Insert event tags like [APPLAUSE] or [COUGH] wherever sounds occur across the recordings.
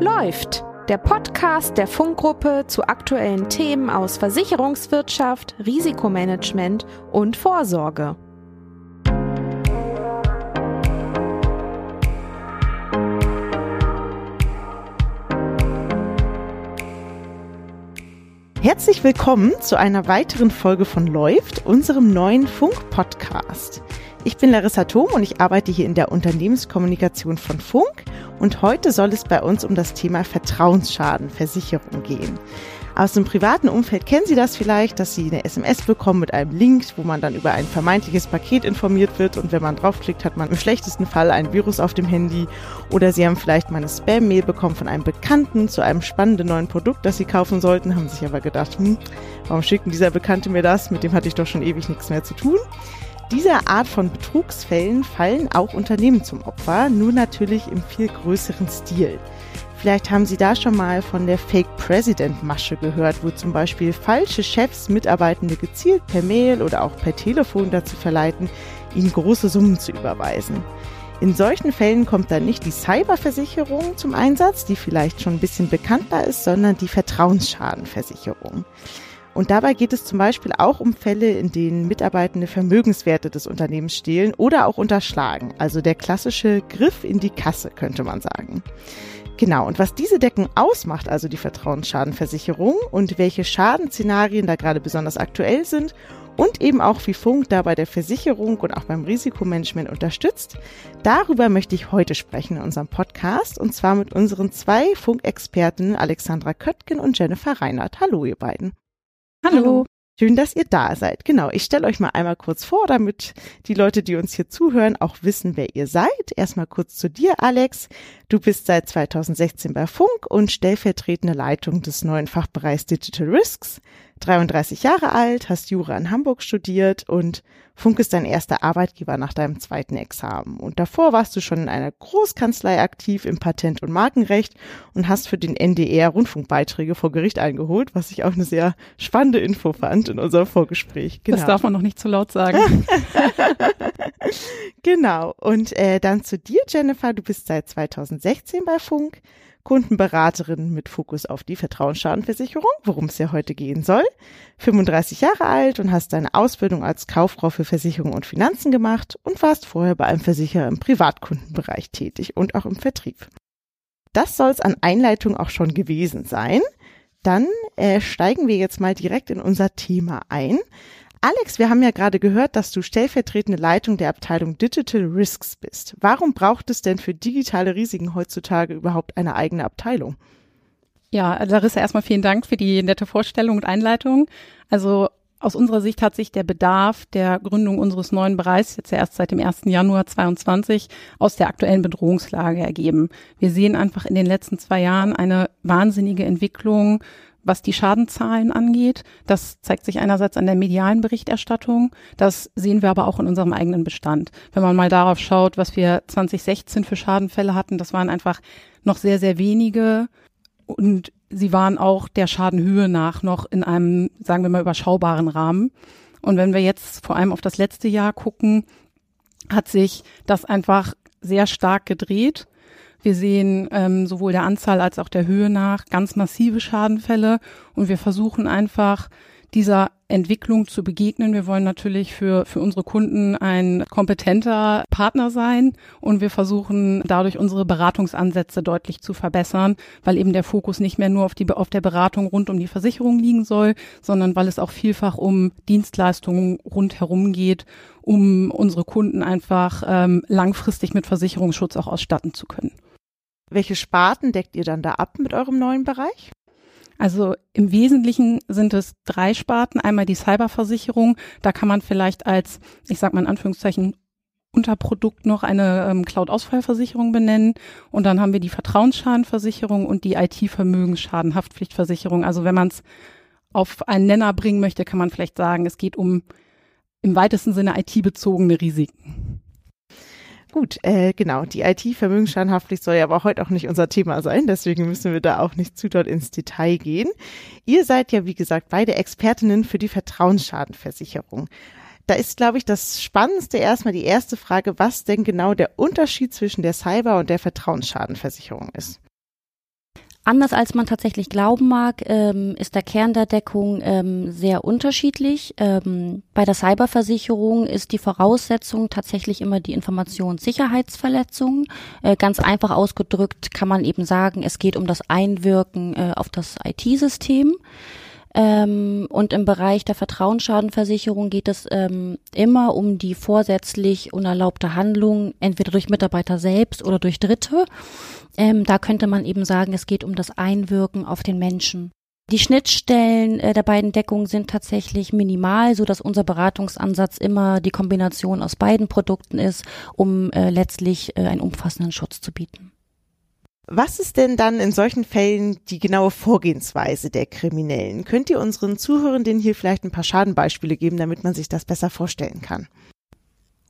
Läuft, der Podcast der Funkgruppe zu aktuellen Themen aus Versicherungswirtschaft, Risikomanagement und Vorsorge. Herzlich willkommen zu einer weiteren Folge von Läuft, unserem neuen Funk-Podcast. Ich bin Larissa Thom und ich arbeite hier in der Unternehmenskommunikation von Funk und heute soll es bei uns um das Thema Vertrauensschadenversicherung gehen. Aus dem privaten Umfeld kennen Sie das vielleicht, dass Sie eine SMS bekommen mit einem Link, wo man dann über ein vermeintliches Paket informiert wird und wenn man draufklickt, hat man im schlechtesten Fall ein Virus auf dem Handy oder Sie haben vielleicht mal eine Spam-Mail bekommen von einem Bekannten zu einem spannenden neuen Produkt, das Sie kaufen sollten, haben sich aber gedacht, hm, warum schickt dieser Bekannte mir das? Mit dem hatte ich doch schon ewig nichts mehr zu tun. Dieser Art von Betrugsfällen fallen auch Unternehmen zum Opfer, nur natürlich im viel größeren Stil. Vielleicht haben Sie da schon mal von der Fake President Masche gehört, wo zum Beispiel falsche Chefs Mitarbeitende gezielt per Mail oder auch per Telefon dazu verleiten, ihnen große Summen zu überweisen. In solchen Fällen kommt dann nicht die Cyberversicherung zum Einsatz, die vielleicht schon ein bisschen bekannter ist, sondern die Vertrauensschadenversicherung. Und dabei geht es zum Beispiel auch um Fälle, in denen Mitarbeitende Vermögenswerte des Unternehmens stehlen oder auch unterschlagen. Also der klassische Griff in die Kasse, könnte man sagen. Genau, und was diese Decken ausmacht, also die Vertrauensschadenversicherung und welche Schadenszenarien da gerade besonders aktuell sind und eben auch wie Funk da bei der Versicherung und auch beim Risikomanagement unterstützt, darüber möchte ich heute sprechen in unserem Podcast und zwar mit unseren zwei Funkexperten Alexandra Köttgen und Jennifer Reinhardt. Hallo ihr beiden. Hallo. Schön, dass ihr da seid. Genau, ich stelle euch mal einmal kurz vor, damit die Leute, die uns hier zuhören, auch wissen, wer ihr seid. Erstmal kurz zu dir, Alex. Du bist seit 2016 bei Funk und stellvertretende Leitung des neuen Fachbereichs Digital Risks. 33 Jahre alt, hast Jura in Hamburg studiert und Funk ist dein erster Arbeitgeber nach deinem zweiten Examen. Und davor warst du schon in einer Großkanzlei aktiv im Patent- und Markenrecht und hast für den NDR Rundfunkbeiträge vor Gericht eingeholt, was ich auch eine sehr spannende Info fand in unserem Vorgespräch. Genau. Das darf man noch nicht zu laut sagen. [LAUGHS] genau. Und äh, dann zu dir, Jennifer. Du bist seit 2016 bei Funk. Kundenberaterin mit Fokus auf die Vertrauensschadenversicherung, worum es ja heute gehen soll. 35 Jahre alt und hast deine Ausbildung als Kauffrau für Versicherung und Finanzen gemacht und warst vorher bei einem Versicherer im Privatkundenbereich tätig und auch im Vertrieb. Das soll es an Einleitung auch schon gewesen sein. Dann äh, steigen wir jetzt mal direkt in unser Thema ein. Alex, wir haben ja gerade gehört, dass du stellvertretende Leitung der Abteilung Digital Risks bist. Warum braucht es denn für digitale Risiken heutzutage überhaupt eine eigene Abteilung? Ja, Larissa, erstmal vielen Dank für die nette Vorstellung und Einleitung. Also aus unserer Sicht hat sich der Bedarf der Gründung unseres neuen Bereichs jetzt ja erst seit dem 1. Januar 22 aus der aktuellen Bedrohungslage ergeben. Wir sehen einfach in den letzten zwei Jahren eine wahnsinnige Entwicklung was die Schadenzahlen angeht. Das zeigt sich einerseits an der medialen Berichterstattung. Das sehen wir aber auch in unserem eigenen Bestand. Wenn man mal darauf schaut, was wir 2016 für Schadenfälle hatten, das waren einfach noch sehr, sehr wenige. Und sie waren auch der Schadenhöhe nach noch in einem, sagen wir mal, überschaubaren Rahmen. Und wenn wir jetzt vor allem auf das letzte Jahr gucken, hat sich das einfach sehr stark gedreht. Wir sehen ähm, sowohl der Anzahl als auch der Höhe nach ganz massive Schadenfälle und wir versuchen einfach dieser Entwicklung zu begegnen. Wir wollen natürlich für, für unsere Kunden ein kompetenter Partner sein und wir versuchen dadurch unsere Beratungsansätze deutlich zu verbessern, weil eben der Fokus nicht mehr nur auf, die, auf der Beratung rund um die Versicherung liegen soll, sondern weil es auch vielfach um Dienstleistungen rundherum geht, um unsere Kunden einfach ähm, langfristig mit Versicherungsschutz auch ausstatten zu können. Welche Sparten deckt ihr dann da ab mit eurem neuen Bereich? Also im Wesentlichen sind es drei Sparten. Einmal die Cyberversicherung. Da kann man vielleicht als, ich sag mal in Anführungszeichen, Unterprodukt noch eine ähm, Cloud-Ausfallversicherung benennen. Und dann haben wir die Vertrauensschadenversicherung und die IT-Vermögensschadenhaftpflichtversicherung. Also wenn man es auf einen Nenner bringen möchte, kann man vielleicht sagen, es geht um im weitesten Sinne IT-bezogene Risiken. Gut, äh, genau. Die IT-Vermögensschadenhaftpflicht soll ja aber heute auch nicht unser Thema sein, deswegen müssen wir da auch nicht zu dort ins Detail gehen. Ihr seid ja, wie gesagt, beide Expertinnen für die Vertrauensschadenversicherung. Da ist, glaube ich, das Spannendste erstmal die erste Frage, was denn genau der Unterschied zwischen der Cyber- und der Vertrauensschadenversicherung ist. Anders als man tatsächlich glauben mag, ähm, ist der Kern der Deckung ähm, sehr unterschiedlich. Ähm, bei der Cyberversicherung ist die Voraussetzung tatsächlich immer die Informationssicherheitsverletzung. Äh, ganz einfach ausgedrückt kann man eben sagen, es geht um das Einwirken äh, auf das IT-System. Ähm, und im Bereich der Vertrauensschadenversicherung geht es ähm, immer um die vorsätzlich unerlaubte Handlung, entweder durch Mitarbeiter selbst oder durch Dritte. Ähm, da könnte man eben sagen, es geht um das Einwirken auf den Menschen. Die Schnittstellen äh, der beiden Deckungen sind tatsächlich minimal, so dass unser Beratungsansatz immer die Kombination aus beiden Produkten ist, um äh, letztlich äh, einen umfassenden Schutz zu bieten. Was ist denn dann in solchen Fällen die genaue Vorgehensweise der Kriminellen? Könnt ihr unseren Zuhörenden hier vielleicht ein paar Schadenbeispiele geben, damit man sich das besser vorstellen kann?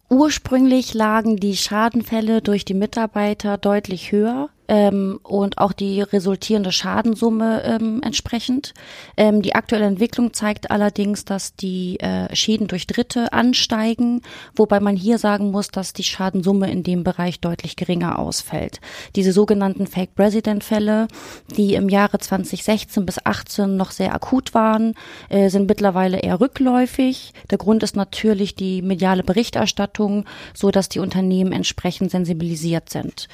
Ursprünglich lagen die Schadenfälle durch die Mitarbeiter deutlich höher ähm, und auch die resultierende Schadensumme ähm, entsprechend. Ähm, die aktuelle Entwicklung zeigt allerdings, dass die äh, Schäden durch Dritte ansteigen, wobei man hier sagen muss, dass die Schadensumme in dem Bereich deutlich geringer ausfällt. Diese sogenannten Fake President Fälle, die im Jahre 2016 bis 18 noch sehr akut waren, äh, sind mittlerweile eher rückläufig. Der Grund ist natürlich die mediale Berichterstattung, so dass die Unternehmen entsprechend sensibilisiert sind.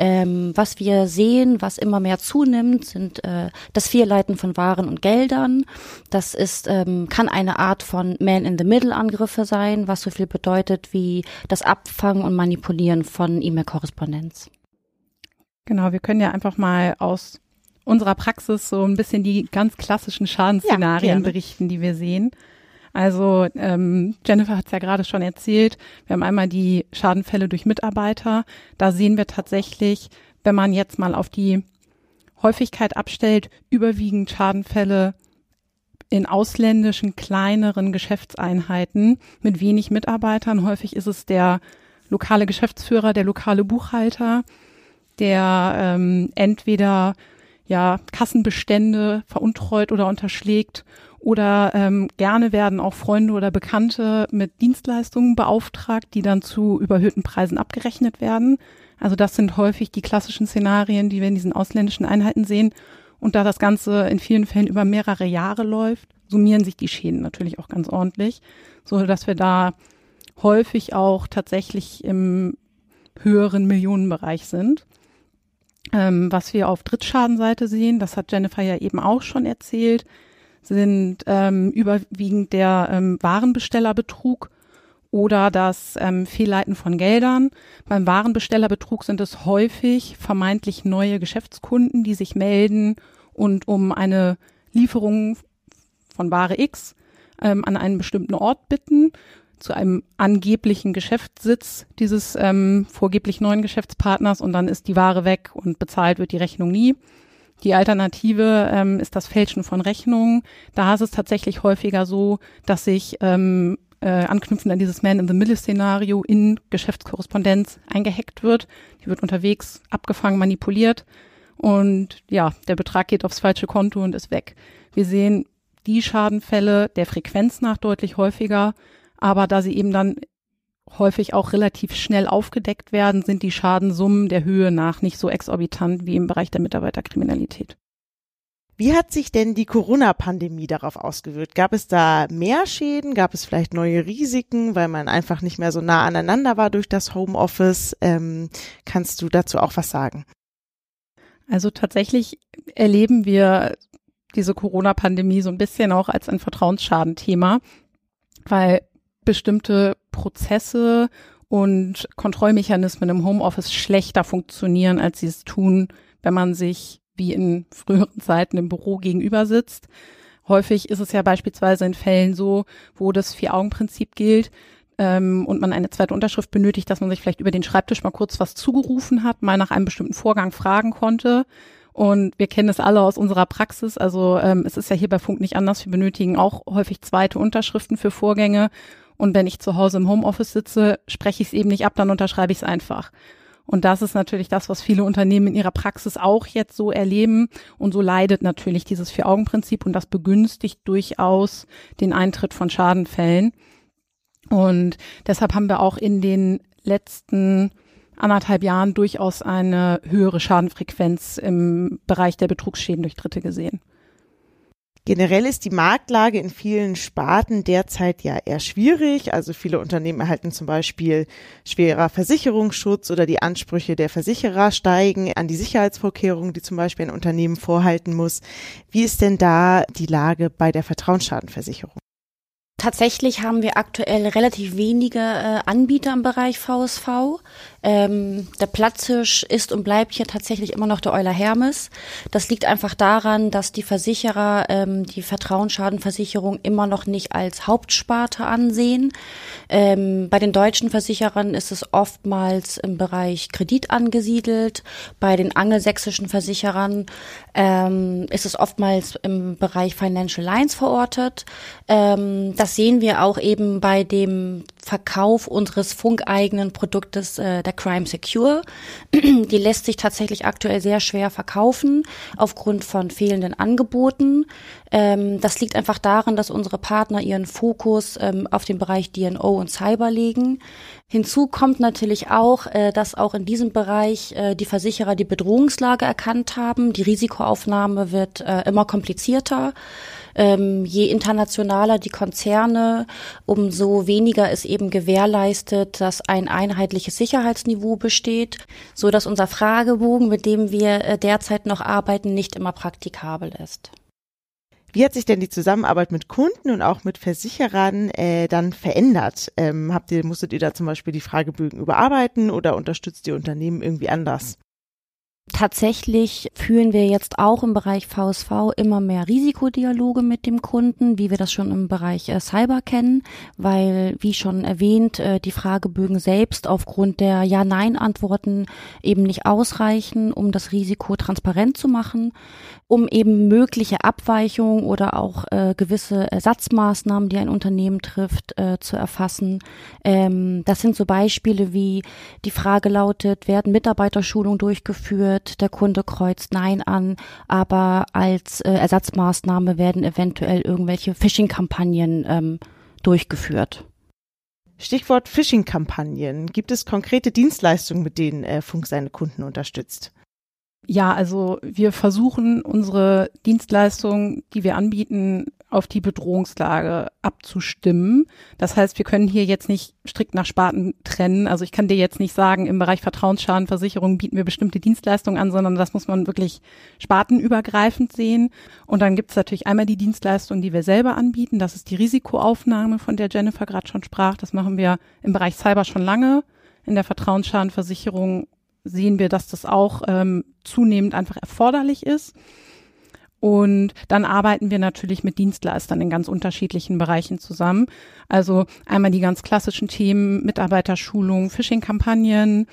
Ähm, was wir sehen, was immer mehr zunimmt, sind äh, das Vierleiten von Waren und Geldern. Das ist, ähm, kann eine Art von Man-in-the-Middle-Angriffe sein, was so viel bedeutet wie das Abfangen und Manipulieren von E-Mail-Korrespondenz. Genau, wir können ja einfach mal aus unserer Praxis so ein bisschen die ganz klassischen Schadensszenarien ja, berichten, die wir sehen. Also ähm, Jennifer hat es ja gerade schon erzählt, wir haben einmal die Schadenfälle durch Mitarbeiter. Da sehen wir tatsächlich, wenn man jetzt mal auf die Häufigkeit abstellt, überwiegend Schadenfälle in ausländischen kleineren Geschäftseinheiten mit wenig Mitarbeitern. Häufig ist es der lokale Geschäftsführer, der lokale Buchhalter, der ähm, entweder ja Kassenbestände veruntreut oder unterschlägt oder ähm, gerne werden auch Freunde oder Bekannte mit Dienstleistungen beauftragt, die dann zu überhöhten Preisen abgerechnet werden. Also das sind häufig die klassischen Szenarien, die wir in diesen ausländischen Einheiten sehen. Und da das Ganze in vielen Fällen über mehrere Jahre läuft, summieren sich die Schäden natürlich auch ganz ordentlich, so dass wir da häufig auch tatsächlich im höheren Millionenbereich sind. Ähm, was wir auf Drittschadenseite sehen, das hat Jennifer ja eben auch schon erzählt, sind ähm, überwiegend der ähm, Warenbestellerbetrug oder das ähm, Fehlleiten von Geldern. Beim Warenbestellerbetrug sind es häufig vermeintlich neue Geschäftskunden, die sich melden und um eine Lieferung von Ware X ähm, an einen bestimmten Ort bitten, zu einem angeblichen Geschäftssitz dieses ähm, vorgeblich neuen Geschäftspartners und dann ist die Ware weg und bezahlt wird die Rechnung nie. Die Alternative ähm, ist das Fälschen von Rechnungen. Da ist es tatsächlich häufiger so, dass sich ähm, äh, anknüpfend an dieses Man-in-the-Middle-Szenario in Geschäftskorrespondenz eingehackt wird. Die wird unterwegs abgefangen, manipuliert und ja, der Betrag geht aufs falsche Konto und ist weg. Wir sehen die Schadenfälle der Frequenz nach deutlich häufiger, aber da sie eben dann häufig auch relativ schnell aufgedeckt werden, sind die Schadensummen der Höhe nach nicht so exorbitant wie im Bereich der Mitarbeiterkriminalität. Wie hat sich denn die Corona-Pandemie darauf ausgewirkt? Gab es da mehr Schäden? Gab es vielleicht neue Risiken, weil man einfach nicht mehr so nah aneinander war durch das Homeoffice? Ähm, kannst du dazu auch was sagen? Also tatsächlich erleben wir diese Corona-Pandemie so ein bisschen auch als ein Vertrauensschadenthema, weil bestimmte Prozesse und Kontrollmechanismen im Homeoffice schlechter funktionieren, als sie es tun, wenn man sich wie in früheren Zeiten im Büro gegenüber sitzt. Häufig ist es ja beispielsweise in Fällen so, wo das Vier-Augen-Prinzip gilt ähm, und man eine zweite Unterschrift benötigt, dass man sich vielleicht über den Schreibtisch mal kurz was zugerufen hat, mal nach einem bestimmten Vorgang fragen konnte. Und wir kennen es alle aus unserer Praxis. Also ähm, es ist ja hier bei Funk nicht anders. Wir benötigen auch häufig zweite Unterschriften für Vorgänge. Und wenn ich zu Hause im Homeoffice sitze, spreche ich es eben nicht ab, dann unterschreibe ich es einfach. Und das ist natürlich das, was viele Unternehmen in ihrer Praxis auch jetzt so erleben. Und so leidet natürlich dieses Vier-Augen-Prinzip und das begünstigt durchaus den Eintritt von Schadenfällen. Und deshalb haben wir auch in den letzten anderthalb Jahren durchaus eine höhere Schadenfrequenz im Bereich der Betrugsschäden durch Dritte gesehen. Generell ist die Marktlage in vielen Sparten derzeit ja eher schwierig. Also viele Unternehmen erhalten zum Beispiel schwerer Versicherungsschutz oder die Ansprüche der Versicherer steigen an die Sicherheitsvorkehrungen, die zum Beispiel ein Unternehmen vorhalten muss. Wie ist denn da die Lage bei der Vertrauensschadenversicherung? Tatsächlich haben wir aktuell relativ wenige äh, Anbieter im Bereich VSV. Ähm, der Platzhirsch ist und bleibt hier tatsächlich immer noch der Euler Hermes. Das liegt einfach daran, dass die Versicherer ähm, die Vertrauensschadenversicherung immer noch nicht als Hauptsparte ansehen. Ähm, bei den deutschen Versicherern ist es oftmals im Bereich Kredit angesiedelt. Bei den angelsächsischen Versicherern ähm, ist es oftmals im Bereich Financial Lines verortet. Ähm, das sehen wir auch eben bei dem Verkauf unseres funkeigenen Produktes äh, der Crime Secure. [CLEARS THROAT] Die lässt sich tatsächlich aktuell sehr schwer verkaufen aufgrund von fehlenden Angeboten. Ähm, das liegt einfach daran, dass unsere Partner ihren Fokus ähm, auf den Bereich DNO und Cyber legen. Hinzu kommt natürlich auch, äh, dass auch in diesem Bereich äh, die Versicherer die Bedrohungslage erkannt haben. Die Risikoaufnahme wird äh, immer komplizierter. Ähm, je internationaler die Konzerne, umso weniger ist eben gewährleistet, dass ein einheitliches Sicherheitsniveau besteht, so dass unser Fragebogen, mit dem wir äh, derzeit noch arbeiten, nicht immer praktikabel ist. Wie hat sich denn die Zusammenarbeit mit Kunden und auch mit Versicherern äh, dann verändert? Ähm, habt ihr, musstet ihr da zum Beispiel die Fragebögen überarbeiten oder unterstützt ihr Unternehmen irgendwie anders? Tatsächlich führen wir jetzt auch im Bereich VSV immer mehr Risikodialoge mit dem Kunden, wie wir das schon im Bereich äh, Cyber kennen, weil, wie schon erwähnt, äh, die Fragebögen selbst aufgrund der Ja-Nein-Antworten eben nicht ausreichen, um das Risiko transparent zu machen, um eben mögliche Abweichungen oder auch äh, gewisse Ersatzmaßnahmen, die ein Unternehmen trifft, zu erfassen. Ähm, das sind so Beispiele wie die Frage lautet, werden Mitarbeiterschulungen durchgeführt? Wird, der Kunde kreuzt Nein an, aber als äh, Ersatzmaßnahme werden eventuell irgendwelche Phishing-Kampagnen ähm, durchgeführt. Stichwort Phishing-Kampagnen. Gibt es konkrete Dienstleistungen, mit denen äh, Funk seine Kunden unterstützt? Ja, also wir versuchen unsere Dienstleistungen, die wir anbieten, auf die Bedrohungslage abzustimmen. Das heißt, wir können hier jetzt nicht strikt nach Sparten trennen. Also ich kann dir jetzt nicht sagen, im Bereich Vertrauensschadenversicherung bieten wir bestimmte Dienstleistungen an, sondern das muss man wirklich spartenübergreifend sehen. Und dann gibt es natürlich einmal die Dienstleistung, die wir selber anbieten. Das ist die Risikoaufnahme, von der Jennifer gerade schon sprach. Das machen wir im Bereich Cyber schon lange. In der Vertrauensschadenversicherung sehen wir, dass das auch ähm, zunehmend einfach erforderlich ist. Und dann arbeiten wir natürlich mit Dienstleistern in ganz unterschiedlichen Bereichen zusammen. Also einmal die ganz klassischen Themen Mitarbeiterschulung, Phishing-Kampagnen.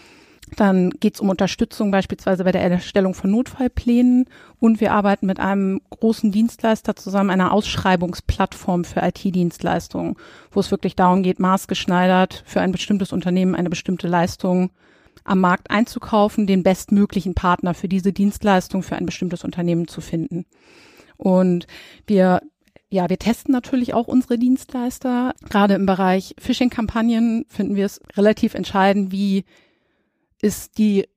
Dann geht es um Unterstützung beispielsweise bei der Erstellung von Notfallplänen. Und wir arbeiten mit einem großen Dienstleister zusammen, einer Ausschreibungsplattform für IT-Dienstleistungen, wo es wirklich darum geht, maßgeschneidert für ein bestimmtes Unternehmen eine bestimmte Leistung am Markt einzukaufen, den bestmöglichen Partner für diese Dienstleistung für ein bestimmtes Unternehmen zu finden. Und wir ja, wir testen natürlich auch unsere Dienstleister. Gerade im Bereich Phishing-Kampagnen finden wir es relativ entscheidend, wie ist die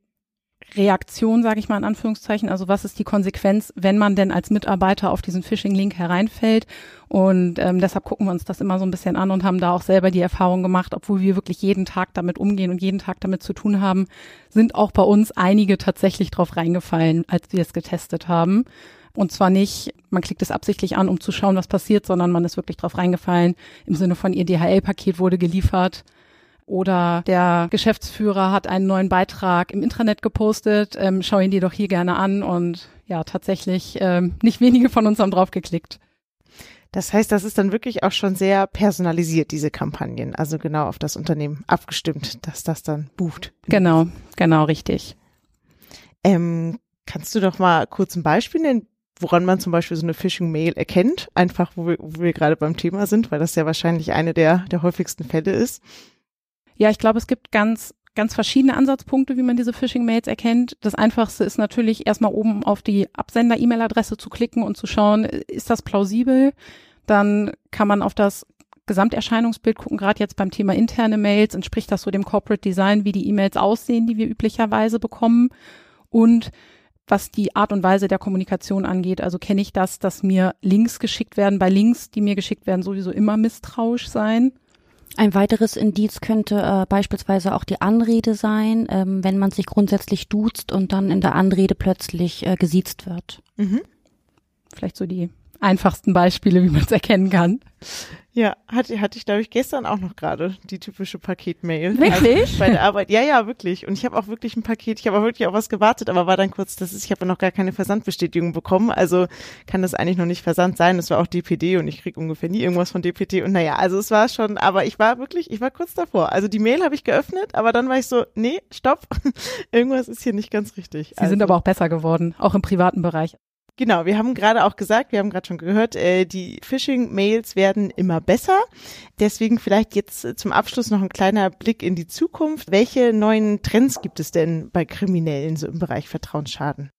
Reaktion, sage ich mal in Anführungszeichen. Also was ist die Konsequenz, wenn man denn als Mitarbeiter auf diesen Phishing-Link hereinfällt? Und ähm, deshalb gucken wir uns das immer so ein bisschen an und haben da auch selber die Erfahrung gemacht, obwohl wir wirklich jeden Tag damit umgehen und jeden Tag damit zu tun haben, sind auch bei uns einige tatsächlich drauf reingefallen, als wir es getestet haben. Und zwar nicht, man klickt es absichtlich an, um zu schauen, was passiert, sondern man ist wirklich drauf reingefallen im Sinne von ihr DHL-Paket wurde geliefert oder der Geschäftsführer hat einen neuen Beitrag im Intranet gepostet, ähm, schau ihn dir doch hier gerne an und ja, tatsächlich ähm, nicht wenige von uns haben drauf geklickt. Das heißt, das ist dann wirklich auch schon sehr personalisiert, diese Kampagnen, also genau auf das Unternehmen abgestimmt, dass das dann bucht. Genau, genau, richtig. Ähm, kannst du doch mal kurz ein Beispiel nennen, woran man zum Beispiel so eine Phishing-Mail erkennt, einfach wo wir, wo wir gerade beim Thema sind, weil das ja wahrscheinlich eine der, der häufigsten Fälle ist. Ja, ich glaube, es gibt ganz ganz verschiedene Ansatzpunkte, wie man diese Phishing-Mails erkennt. Das einfachste ist natürlich erstmal oben auf die Absender-E-Mail-Adresse zu klicken und zu schauen, ist das plausibel? Dann kann man auf das Gesamterscheinungsbild gucken, gerade jetzt beim Thema interne Mails, entspricht das so dem Corporate Design, wie die E-Mails aussehen, die wir üblicherweise bekommen und was die Art und Weise der Kommunikation angeht. Also kenne ich das, dass mir Links geschickt werden. Bei Links, die mir geschickt werden, sowieso immer misstrauisch sein. Ein weiteres Indiz könnte äh, beispielsweise auch die Anrede sein, ähm, wenn man sich grundsätzlich duzt und dann in der Anrede plötzlich äh, gesiezt wird. Mhm. Vielleicht so die einfachsten Beispiele, wie man es erkennen kann. Ja, hatte, hatte ich, glaube ich, gestern auch noch gerade die typische Paketmail. Wirklich? Also bei der Arbeit. Ja, ja, wirklich. Und ich habe auch wirklich ein Paket, ich habe auch wirklich auf was gewartet, aber war dann kurz, das ist, ich habe noch gar keine Versandbestätigung bekommen, also kann das eigentlich noch nicht Versand sein. Das war auch DPD und ich krieg ungefähr nie irgendwas von DPD. Und naja, also es war schon, aber ich war wirklich, ich war kurz davor. Also die Mail habe ich geöffnet, aber dann war ich so, nee, stopp, [LAUGHS] irgendwas ist hier nicht ganz richtig. Sie also. sind aber auch besser geworden, auch im privaten Bereich. Genau, wir haben gerade auch gesagt, wir haben gerade schon gehört, äh, die Phishing-Mails werden immer besser. Deswegen vielleicht jetzt äh, zum Abschluss noch ein kleiner Blick in die Zukunft. Welche neuen Trends gibt es denn bei Kriminellen so im Bereich Vertrauensschaden?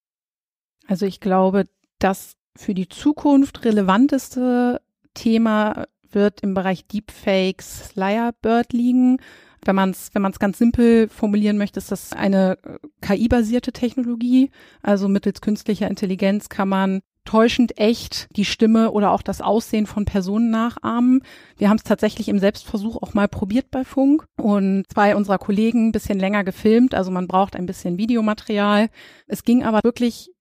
Also ich glaube, das für die Zukunft relevanteste Thema wird im Bereich Deepfakes, Lyrebird liegen. Wenn man es wenn man's ganz simpel formulieren möchte, ist das eine äh, KI-basierte Technologie. Also mittels künstlicher Intelligenz kann man täuschend echt die Stimme oder auch das Aussehen von Personen nachahmen. Wir haben es tatsächlich im Selbstversuch auch mal probiert bei Funk und zwei unserer Kollegen ein bisschen länger gefilmt. Also man braucht ein bisschen Videomaterial. Es ging aber wirklich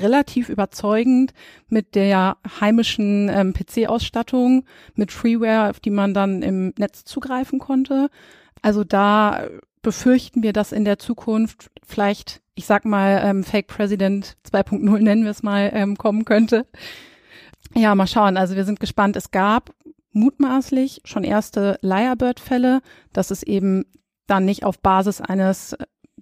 relativ überzeugend mit der heimischen ähm, PC-Ausstattung, mit Freeware, auf die man dann im Netz zugreifen konnte. Also da befürchten wir, dass in der Zukunft vielleicht, ich sag mal, ähm, Fake President 2.0 nennen wir es mal, ähm, kommen könnte. Ja, mal schauen. Also wir sind gespannt. Es gab mutmaßlich schon erste Lyrebird-Fälle, dass es eben dann nicht auf Basis eines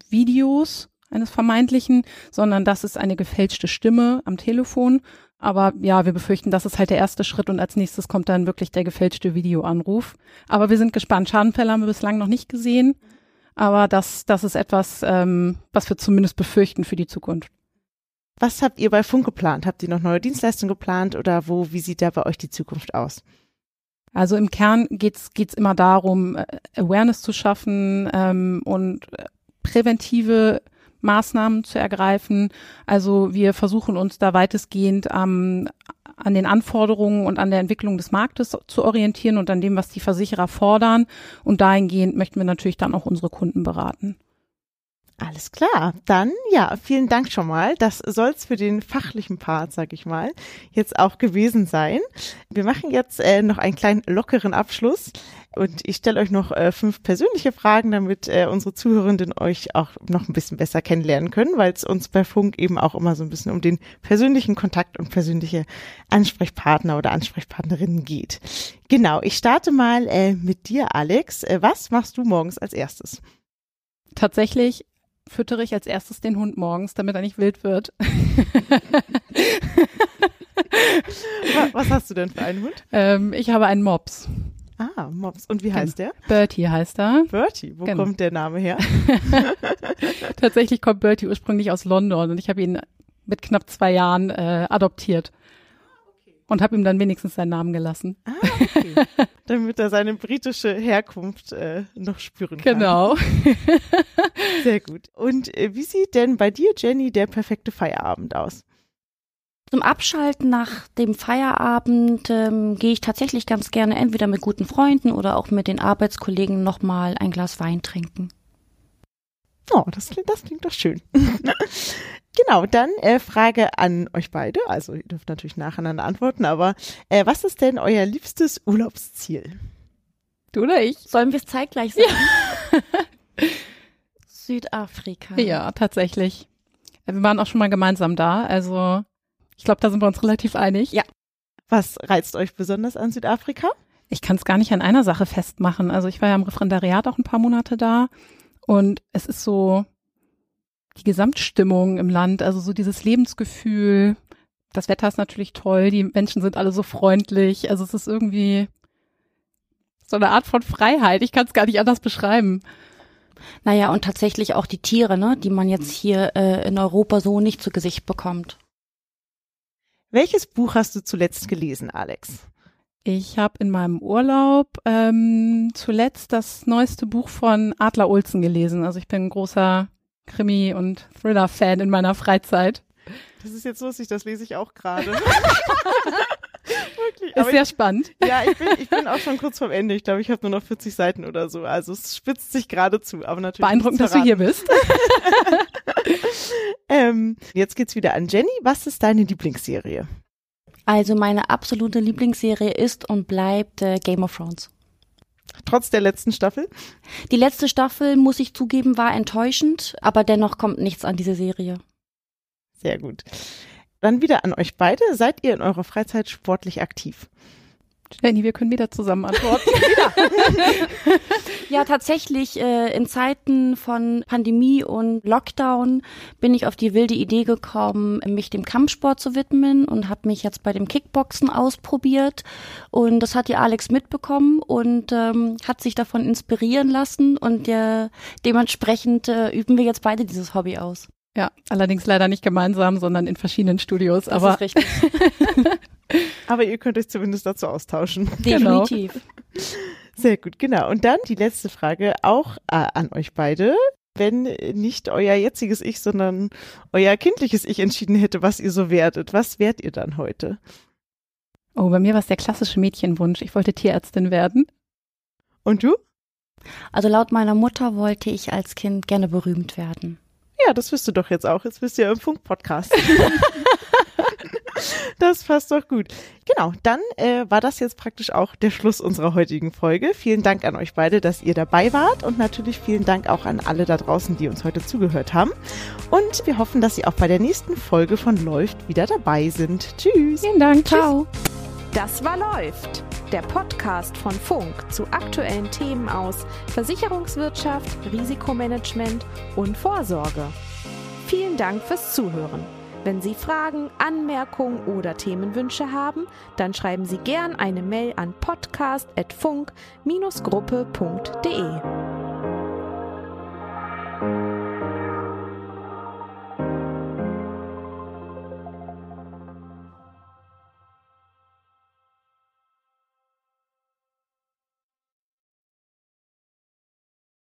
Videos, eines vermeintlichen, sondern das ist eine gefälschte Stimme am Telefon aber ja, wir befürchten, das ist halt der erste Schritt und als nächstes kommt dann wirklich der gefälschte Videoanruf. Aber wir sind gespannt. Schadenfälle haben wir bislang noch nicht gesehen. Aber das, das ist etwas, ähm, was wir zumindest befürchten für die Zukunft. Was habt ihr bei Funk geplant? Habt ihr noch neue Dienstleistungen geplant oder wo, wie sieht da bei euch die Zukunft aus? Also im Kern geht's geht's immer darum, äh, Awareness zu schaffen ähm, und äh, präventive Maßnahmen zu ergreifen. Also wir versuchen uns da weitestgehend ähm, an den Anforderungen und an der Entwicklung des Marktes zu orientieren und an dem, was die Versicherer fordern. Und dahingehend möchten wir natürlich dann auch unsere Kunden beraten. Alles klar. Dann ja, vielen Dank schon mal. Das soll's für den fachlichen Part, sag ich mal, jetzt auch gewesen sein. Wir machen jetzt äh, noch einen kleinen lockeren Abschluss und ich stelle euch noch äh, fünf persönliche Fragen, damit äh, unsere Zuhörenden euch auch noch ein bisschen besser kennenlernen können, weil es uns bei Funk eben auch immer so ein bisschen um den persönlichen Kontakt und persönliche Ansprechpartner oder Ansprechpartnerinnen geht. Genau, ich starte mal äh, mit dir, Alex. Äh, was machst du morgens als erstes? Tatsächlich füttere ich als erstes den Hund morgens, damit er nicht wild wird. [LAUGHS] Was hast du denn für einen Hund? Ähm, ich habe einen Mops. Ah, Mops. Und wie heißt der? Bertie heißt er. Bertie, wo genau. kommt der Name her? [LAUGHS] Tatsächlich kommt Bertie ursprünglich aus London und ich habe ihn mit knapp zwei Jahren äh, adoptiert und habe ihm dann wenigstens seinen Namen gelassen. Ah, okay. [LAUGHS] Damit er seine britische Herkunft äh, noch spüren kann. Genau. [LAUGHS] Sehr gut. Und äh, wie sieht denn bei dir, Jenny, der perfekte Feierabend aus? Zum Abschalten nach dem Feierabend ähm, gehe ich tatsächlich ganz gerne entweder mit guten Freunden oder auch mit den Arbeitskollegen nochmal ein Glas Wein trinken. Oh, das klingt, das klingt doch schön. [LAUGHS] genau, dann äh, Frage an euch beide. Also ihr dürft natürlich nacheinander antworten, aber äh, was ist denn euer liebstes Urlaubsziel? Du oder ich? Sollen wir es zeitgleich sagen? Ja. [LAUGHS] Südafrika. Ja, tatsächlich. Wir waren auch schon mal gemeinsam da, also ich glaube, da sind wir uns relativ einig. Ja. Was reizt euch besonders an Südafrika? Ich kann es gar nicht an einer Sache festmachen. Also ich war ja im Referendariat auch ein paar Monate da und es ist so die Gesamtstimmung im Land, also so dieses Lebensgefühl. Das Wetter ist natürlich toll, die Menschen sind alle so freundlich. Also es ist irgendwie so eine Art von Freiheit. Ich kann es gar nicht anders beschreiben. Naja, und tatsächlich auch die Tiere, ne, die man jetzt hier äh, in Europa so nicht zu Gesicht bekommt. Welches Buch hast du zuletzt gelesen, Alex? Ich habe in meinem Urlaub ähm, zuletzt das neueste Buch von Adler Olsen gelesen. Also ich bin ein großer Krimi- und Thriller-Fan in meiner Freizeit. Das ist jetzt lustig, das lese ich auch gerade. [LAUGHS] Wirklich. Ist sehr ich, spannend. Ja, ich bin, ich bin auch schon kurz vorm Ende. Ich glaube, ich habe nur noch 40 Seiten oder so. Also es spitzt sich gerade zu, aber natürlich. Beeindruckend, dass du hier bist. [LAUGHS] ähm, jetzt geht's wieder an Jenny. Was ist deine Lieblingsserie? Also meine absolute Lieblingsserie ist und bleibt äh, Game of Thrones. Trotz der letzten Staffel? Die letzte Staffel, muss ich zugeben, war enttäuschend, aber dennoch kommt nichts an diese Serie. Sehr gut. Dann wieder an euch beide. Seid ihr in eurer Freizeit sportlich aktiv? Jenny, wir können wieder zusammen antworten. [LAUGHS] ja, tatsächlich, äh, in Zeiten von Pandemie und Lockdown bin ich auf die wilde Idee gekommen, mich dem Kampfsport zu widmen und habe mich jetzt bei dem Kickboxen ausprobiert. Und das hat die Alex mitbekommen und ähm, hat sich davon inspirieren lassen. Und äh, dementsprechend äh, üben wir jetzt beide dieses Hobby aus. Ja, allerdings leider nicht gemeinsam, sondern in verschiedenen Studios. Das aber ist richtig. [LAUGHS] aber ihr könnt euch zumindest dazu austauschen. [LAUGHS] Definitiv. Genau. Sehr gut, genau. Und dann die letzte Frage auch äh, an euch beide. Wenn nicht euer jetziges Ich, sondern euer kindliches Ich entschieden hätte, was ihr so werdet, was wärt ihr dann heute? Oh, bei mir war es der klassische Mädchenwunsch. Ich wollte Tierärztin werden. Und du? Also laut meiner Mutter wollte ich als Kind gerne berühmt werden. Ja, das wirst du doch jetzt auch. Jetzt bist du ja im Funk-Podcast. [LAUGHS] das passt doch gut. Genau, dann äh, war das jetzt praktisch auch der Schluss unserer heutigen Folge. Vielen Dank an euch beide, dass ihr dabei wart und natürlich vielen Dank auch an alle da draußen, die uns heute zugehört haben. Und wir hoffen, dass Sie auch bei der nächsten Folge von Läuft wieder dabei sind. Tschüss. Vielen Dank. Ciao. Das war Läuft, der Podcast von Funk zu aktuellen Themen aus Versicherungswirtschaft, Risikomanagement und Vorsorge. Vielen Dank fürs Zuhören. Wenn Sie Fragen, Anmerkungen oder Themenwünsche haben, dann schreiben Sie gern eine Mail an podcast.funk-gruppe.de.